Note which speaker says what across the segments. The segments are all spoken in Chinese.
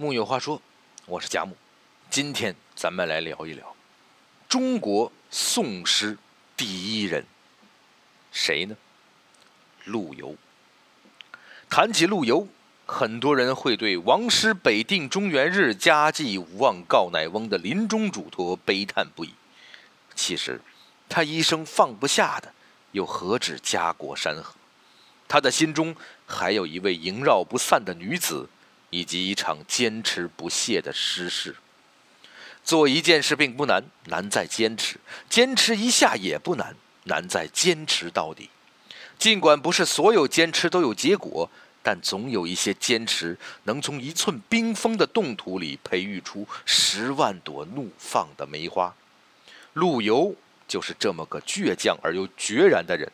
Speaker 1: 木有话说，我是贾木，今天咱们来聊一聊中国宋诗第一人，谁呢？陆游。谈起陆游，很多人会对“王师北定中原日，家祭无忘告乃翁”的临终嘱托悲叹不已。其实，他一生放不下的，又何止家国山河？他的心中还有一位萦绕不散的女子。以及一场坚持不懈的诗事。做一件事并不难，难在坚持；坚持一下也不难，难在坚持到底。尽管不是所有坚持都有结果，但总有一些坚持能从一寸冰封的冻土里培育出十万朵怒放的梅花。陆游就是这么个倔强而又决然的人，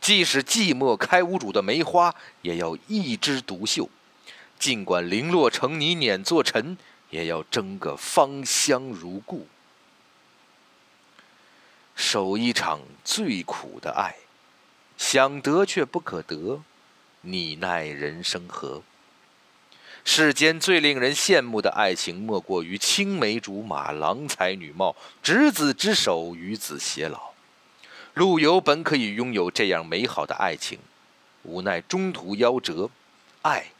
Speaker 1: 即使寂寞开无主的梅花，也要一枝独秀。尽管零落成泥碾作尘，也要争个芳香如故。守一场最苦的爱，想得却不可得，你奈人生何？世间最令人羡慕的爱情，莫过于青梅竹马、郎才女貌、执子之手、与子偕老。陆游本可以拥有这样美好的爱情，无奈中途夭折，爱。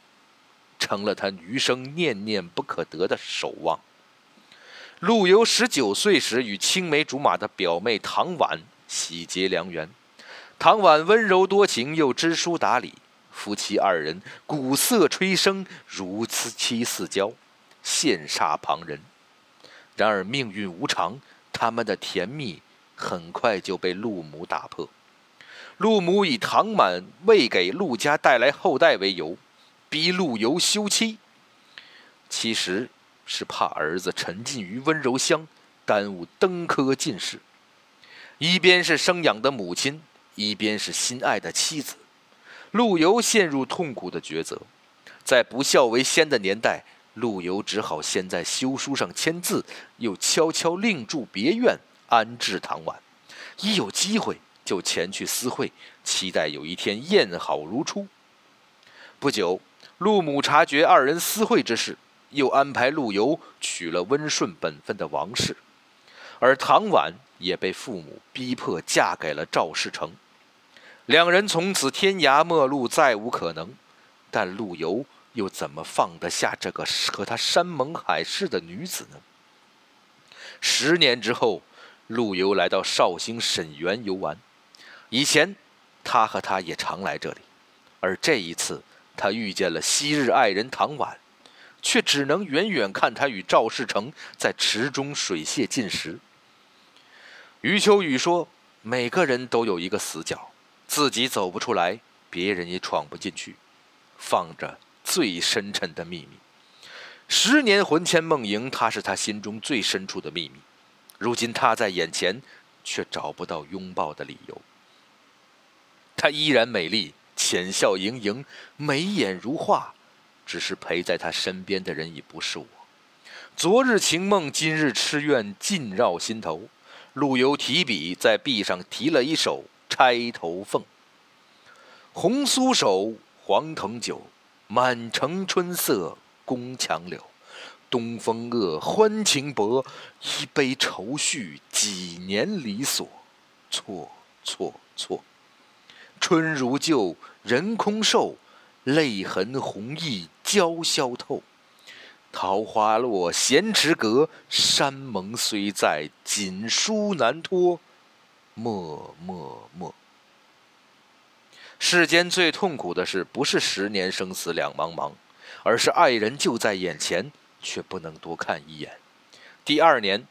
Speaker 1: 成了他余生念念不可得的守望。陆游十九岁时与青梅竹马的表妹唐婉喜结良缘，唐婉温柔多情又知书达理，夫妻二人鼓瑟吹笙，如漆似胶，羡煞旁人。然而命运无常，他们的甜蜜很快就被陆母打破。陆母以唐婉未给陆家带来后代为由。逼陆游休妻，其实是怕儿子沉浸于温柔乡，耽误登科进士。一边是生养的母亲，一边是心爱的妻子，陆游陷入痛苦的抉择。在不孝为先的年代，陆游只好先在休书上签字，又悄悄另住别院安置唐婉。一有机会就前去私会，期待有一天燕好如初。不久。陆母察觉二人私会之事，又安排陆游娶了温顺本分的王氏，而唐婉也被父母逼迫嫁给了赵世成。两人从此天涯陌路，再无可能。但陆游又怎么放得下这个和他山盟海誓的女子呢？十年之后，陆游来到绍兴沈园游玩。以前，他和她也常来这里，而这一次。他遇见了昔日爱人唐婉，却只能远远看他与赵世成在池中水泄尽时。余秋雨说：“每个人都有一个死角，自己走不出来，别人也闯不进去，放着最深沉的秘密。十年魂牵梦萦，他是他心中最深处的秘密。如今他在眼前，却找不到拥抱的理由。她依然美丽。”浅笑盈盈，眉眼如画，只是陪在他身边的人已不是我。昨日情梦，今日痴怨，尽绕心头。陆游提笔在壁上题了一首《钗头凤》：红酥手，黄藤酒，满城春色宫墙柳。东风恶，欢情薄，一杯愁绪，几年离索。错错错。春如旧，人空瘦，泪痕红浥鲛绡透。桃花落，闲池阁，山盟虽在，锦书难托。默默默。世间最痛苦的事，不是十年生死两茫茫，而是爱人就在眼前，却不能多看一眼。第二年，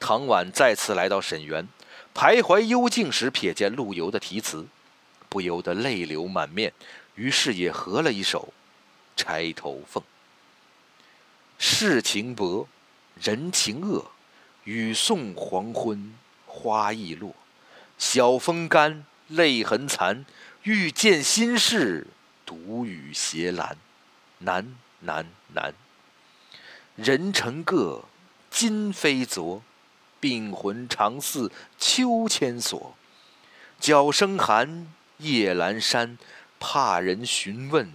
Speaker 1: 唐婉再次来到沈园，徘徊幽静时，瞥见陆游的题词。不由得泪流满面，于是也合了一首《钗头凤》。世情薄，人情恶，雨送黄昏花易落。晓风干，泪痕残，欲见心事，独语斜阑。难难难！人成各，今非昨，病魂常似秋千索。角声寒。夜阑珊，怕人询问，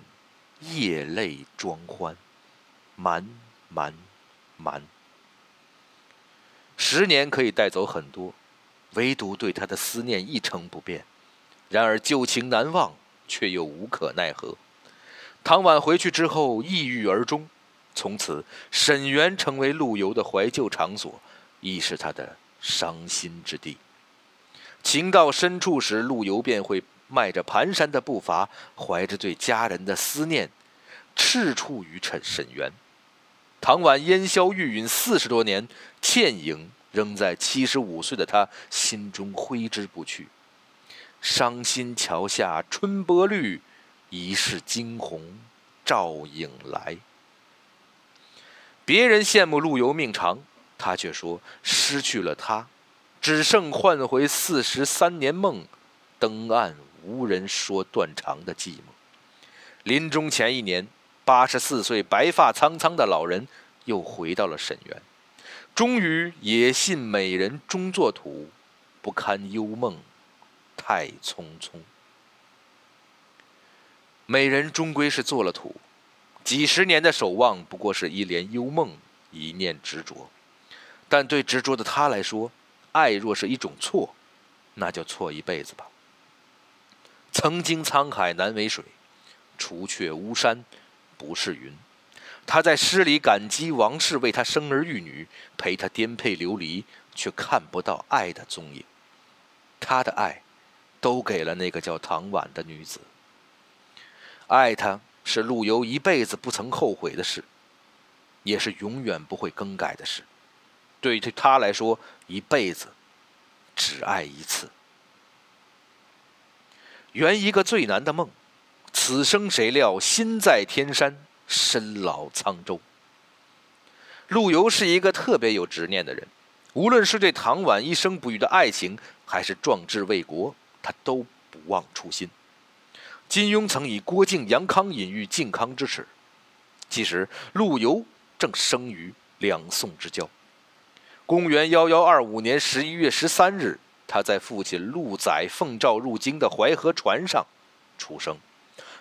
Speaker 1: 夜泪装欢，瞒瞒瞒。十年可以带走很多，唯独对他的思念一成不变。然而旧情难忘，却又无可奈何。唐婉回去之后，抑郁而终。从此，沈园成为陆游的怀旧场所，亦是他的伤心之地。情到深处时，陆游便会迈着蹒跚的步伐，怀着对家人的思念，赤处于沈沈园。唐婉烟消玉殒四十多年，倩影仍在七十五岁的他心中挥之不去。伤心桥下春波绿，疑是惊鸿照影来。别人羡慕陆游命长，他却说失去了他，只剩换回四十三年梦，登岸无人说断肠的寂寞。临终前一年，八十四岁白发苍苍的老人又回到了沈园，终于也信美人终作土，不堪幽梦太匆匆。美人终归是做了土。几十年的守望，不过是一帘幽梦，一念执着。但对执着的他来说，爱若是一种错，那就错一辈子吧。曾经沧海难为水，除却巫山不是云。他在诗里感激王氏为他生儿育女，陪他颠沛流离，却看不到爱的踪影。他的爱，都给了那个叫唐婉的女子。爱他。是陆游一辈子不曾后悔的事，也是永远不会更改的事。对于他来说，一辈子只爱一次。圆一个最难的梦，此生谁料心在天山，身老沧州。陆游是一个特别有执念的人，无论是对唐婉一生不渝的爱情，还是壮志为国，他都不忘初心。金庸曾以郭靖、杨康隐喻靖康之耻，其实陆游正生于两宋之交。公元幺幺二五年十一月十三日，他在父亲陆载奉诏入京的淮河船上出生，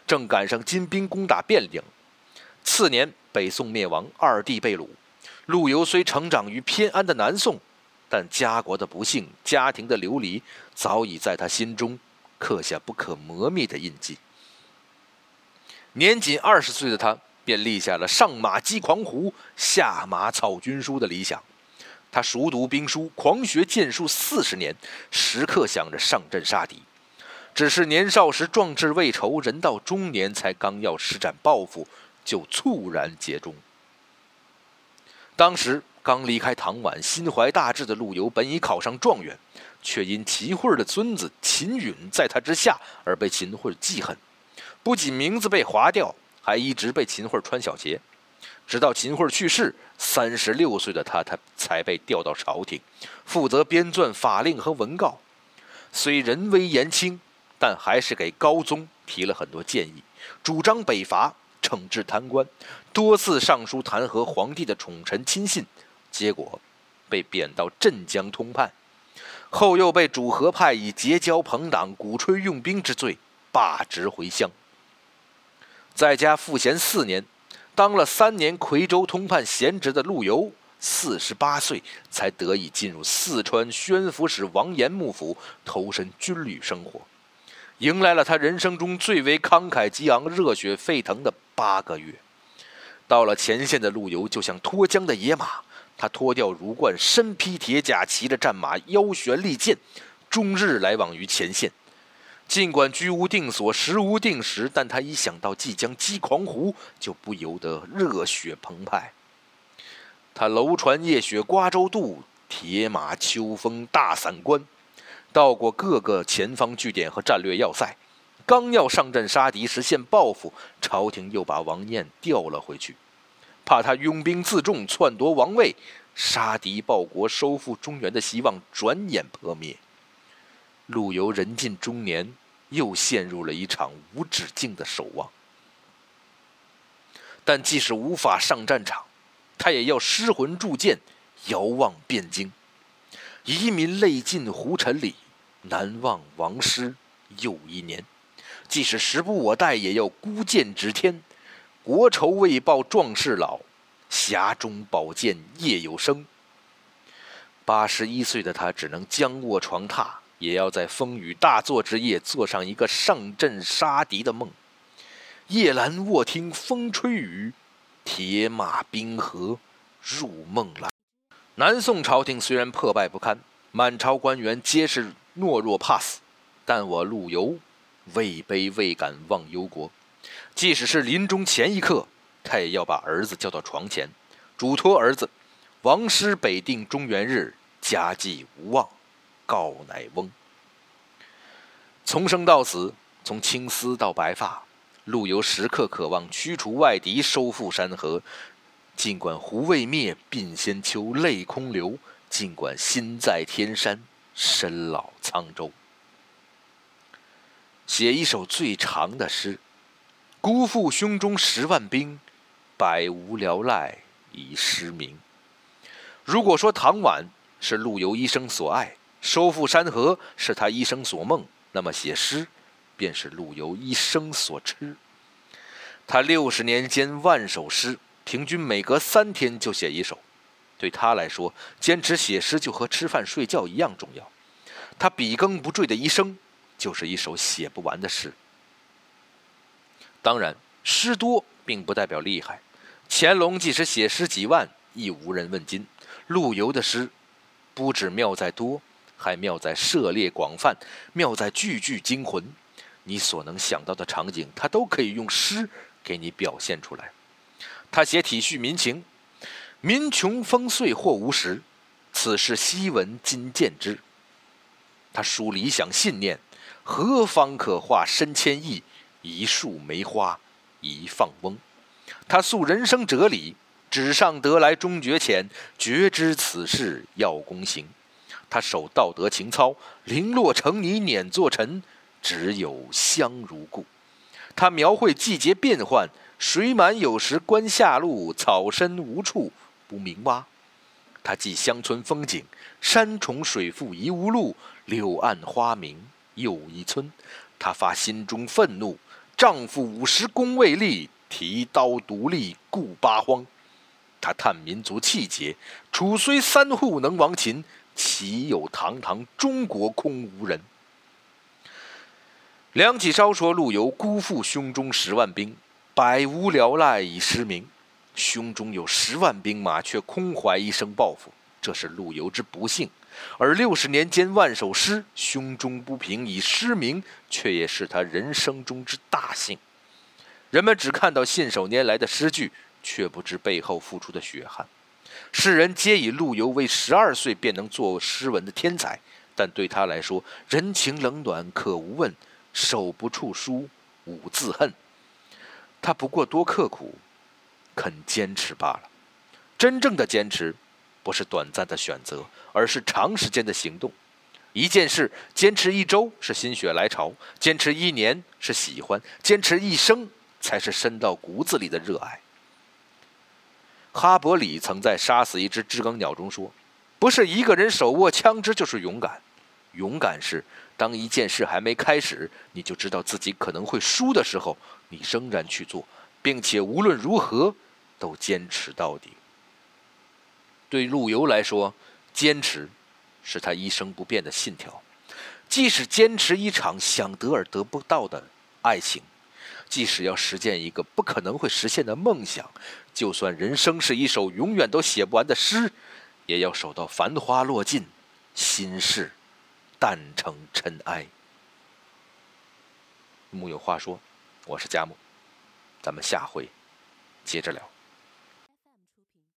Speaker 1: 正赶上金兵攻打汴梁。次年，北宋灭亡，二帝被掳。陆游虽成长于偏安的南宋，但家国的不幸、家庭的流离，早已在他心中。刻下不可磨灭的印记。年仅二十岁的他，便立下了上马击狂胡，下马草军书的理想。他熟读兵书，狂学剑术四十年，时刻想着上阵杀敌。只是年少时壮志未酬，人到中年才刚要施展抱负，就猝然结中。当时刚离开唐宛，心怀大志的陆游，本已考上状元。却因秦桧的孙子秦允在他之下而被秦桧记恨，不仅名字被划掉，还一直被秦桧穿小鞋。直到秦桧去世，三十六岁的他，他才被调到朝廷，负责编撰法令和文告。虽人微言轻，但还是给高宗提了很多建议，主张北伐，惩治贪官，多次上书弹劾皇帝的宠臣亲信，结果被贬到镇江通判。后又被主和派以结交朋党、鼓吹用兵之罪罢职回乡。在家赋闲四年，当了三年夔州通判闲职的陆游，四十八岁才得以进入四川宣抚使王延幕府，投身军旅生活，迎来了他人生中最为慷慨激昂、热血沸腾的八个月。到了前线的陆游，就像脱缰的野马。他脱掉儒冠，身披铁甲，骑着战马，腰悬利剑，终日来往于前线。尽管居无定所，食无定时，但他一想到即将击狂胡，就不由得热血澎湃。他楼船夜雪瓜洲渡，铁马秋风大散关，到过各个前方据点和战略要塞。刚要上阵杀敌，实现抱负，朝廷又把王晏调了回去。怕他拥兵自重，篡夺王位，杀敌报国，收复中原的希望转眼破灭。陆游人近中年，又陷入了一场无止境的守望。但即使无法上战场，他也要失魂铸剑，遥望汴京。遗民泪尽胡尘里，难忘王师又一年。即使时不我待，也要孤剑指天。国仇未报壮士老，匣中宝剑夜有声。八十一岁的他只能僵卧床榻，也要在风雨大作之夜做上一个上阵杀敌的梦。夜阑卧听风吹雨，铁马冰河入梦来。南宋朝廷虽然破败不堪，满朝官员皆是懦弱怕死，但我陆游位卑未敢忘忧国。即使是临终前一刻，他也要把儿子叫到床前，嘱托儿子：“王师北定中原日。”家祭无忘，告乃翁。从生到死，从青丝到白发，陆游时刻渴望驱除外敌，收复山河。尽管胡未灭，鬓先秋，泪空流；尽管心在天山，身老沧州。写一首最长的诗：辜负胸中十万兵，百无聊赖以失明。如果说唐婉。是陆游一生所爱，收复山河是他一生所梦。那么写诗，便是陆游一生所痴。他六十年间万首诗，平均每隔三天就写一首。对他来说，坚持写诗就和吃饭睡觉一样重要。他笔耕不缀的一生，就是一首写不完的诗。当然，诗多并不代表厉害。乾隆即使写诗几万，亦无人问津。陆游的诗。不止妙在多，还妙在涉猎广泛，妙在句句惊魂。你所能想到的场景，他都可以用诗给你表现出来。他写体恤民情，民穷风碎或无时，此事昔闻今见之。他抒理想信念，何方可化身千亿？一树梅花一放翁。他诉人生哲理。纸上得来终觉浅，绝知此事要躬行。他守道德情操，零落成泥碾作尘，只有香如故。他描绘季节变换，水满有时观下路，草深无处不鸣蛙。他记乡村风景，山重水复疑无路，柳暗花明又一村。他发心中愤怒，丈夫五十功未立，提刀独立顾八荒。他叹民族气节，楚虽三户能亡秦，岂有堂堂中国空无人？梁启超说：“陆游辜负胸中十万兵，百无聊赖以失明。胸中有十万兵马，却空怀一生抱负，这是陆游之不幸；而六十年间万首诗，胸中不平以失明，却也是他人生中之大幸。人们只看到信手拈来的诗句。”却不知背后付出的血汗。世人皆以陆游为十二岁便能作诗文的天才，但对他来说，人情冷暖可无问，手不触书无自恨。他不过多刻苦，肯坚持罢了。真正的坚持，不是短暂的选择，而是长时间的行动。一件事坚持一周是心血来潮，坚持一年是喜欢，坚持一生才是深到骨子里的热爱。哈伯里曾在杀死一只知更鸟中说：“不是一个人手握枪支就是勇敢，勇敢是当一件事还没开始，你就知道自己可能会输的时候，你仍然去做，并且无论如何都坚持到底。”对陆游来说，坚持是他一生不变的信条，即使坚持一场想得而得不到的爱情。即使要实现一个不可能会实现的梦想，就算人生是一首永远都写不完的诗，也要守到繁花落尽，心事淡成尘埃。木有话说，我是佳木，咱们下回接着聊。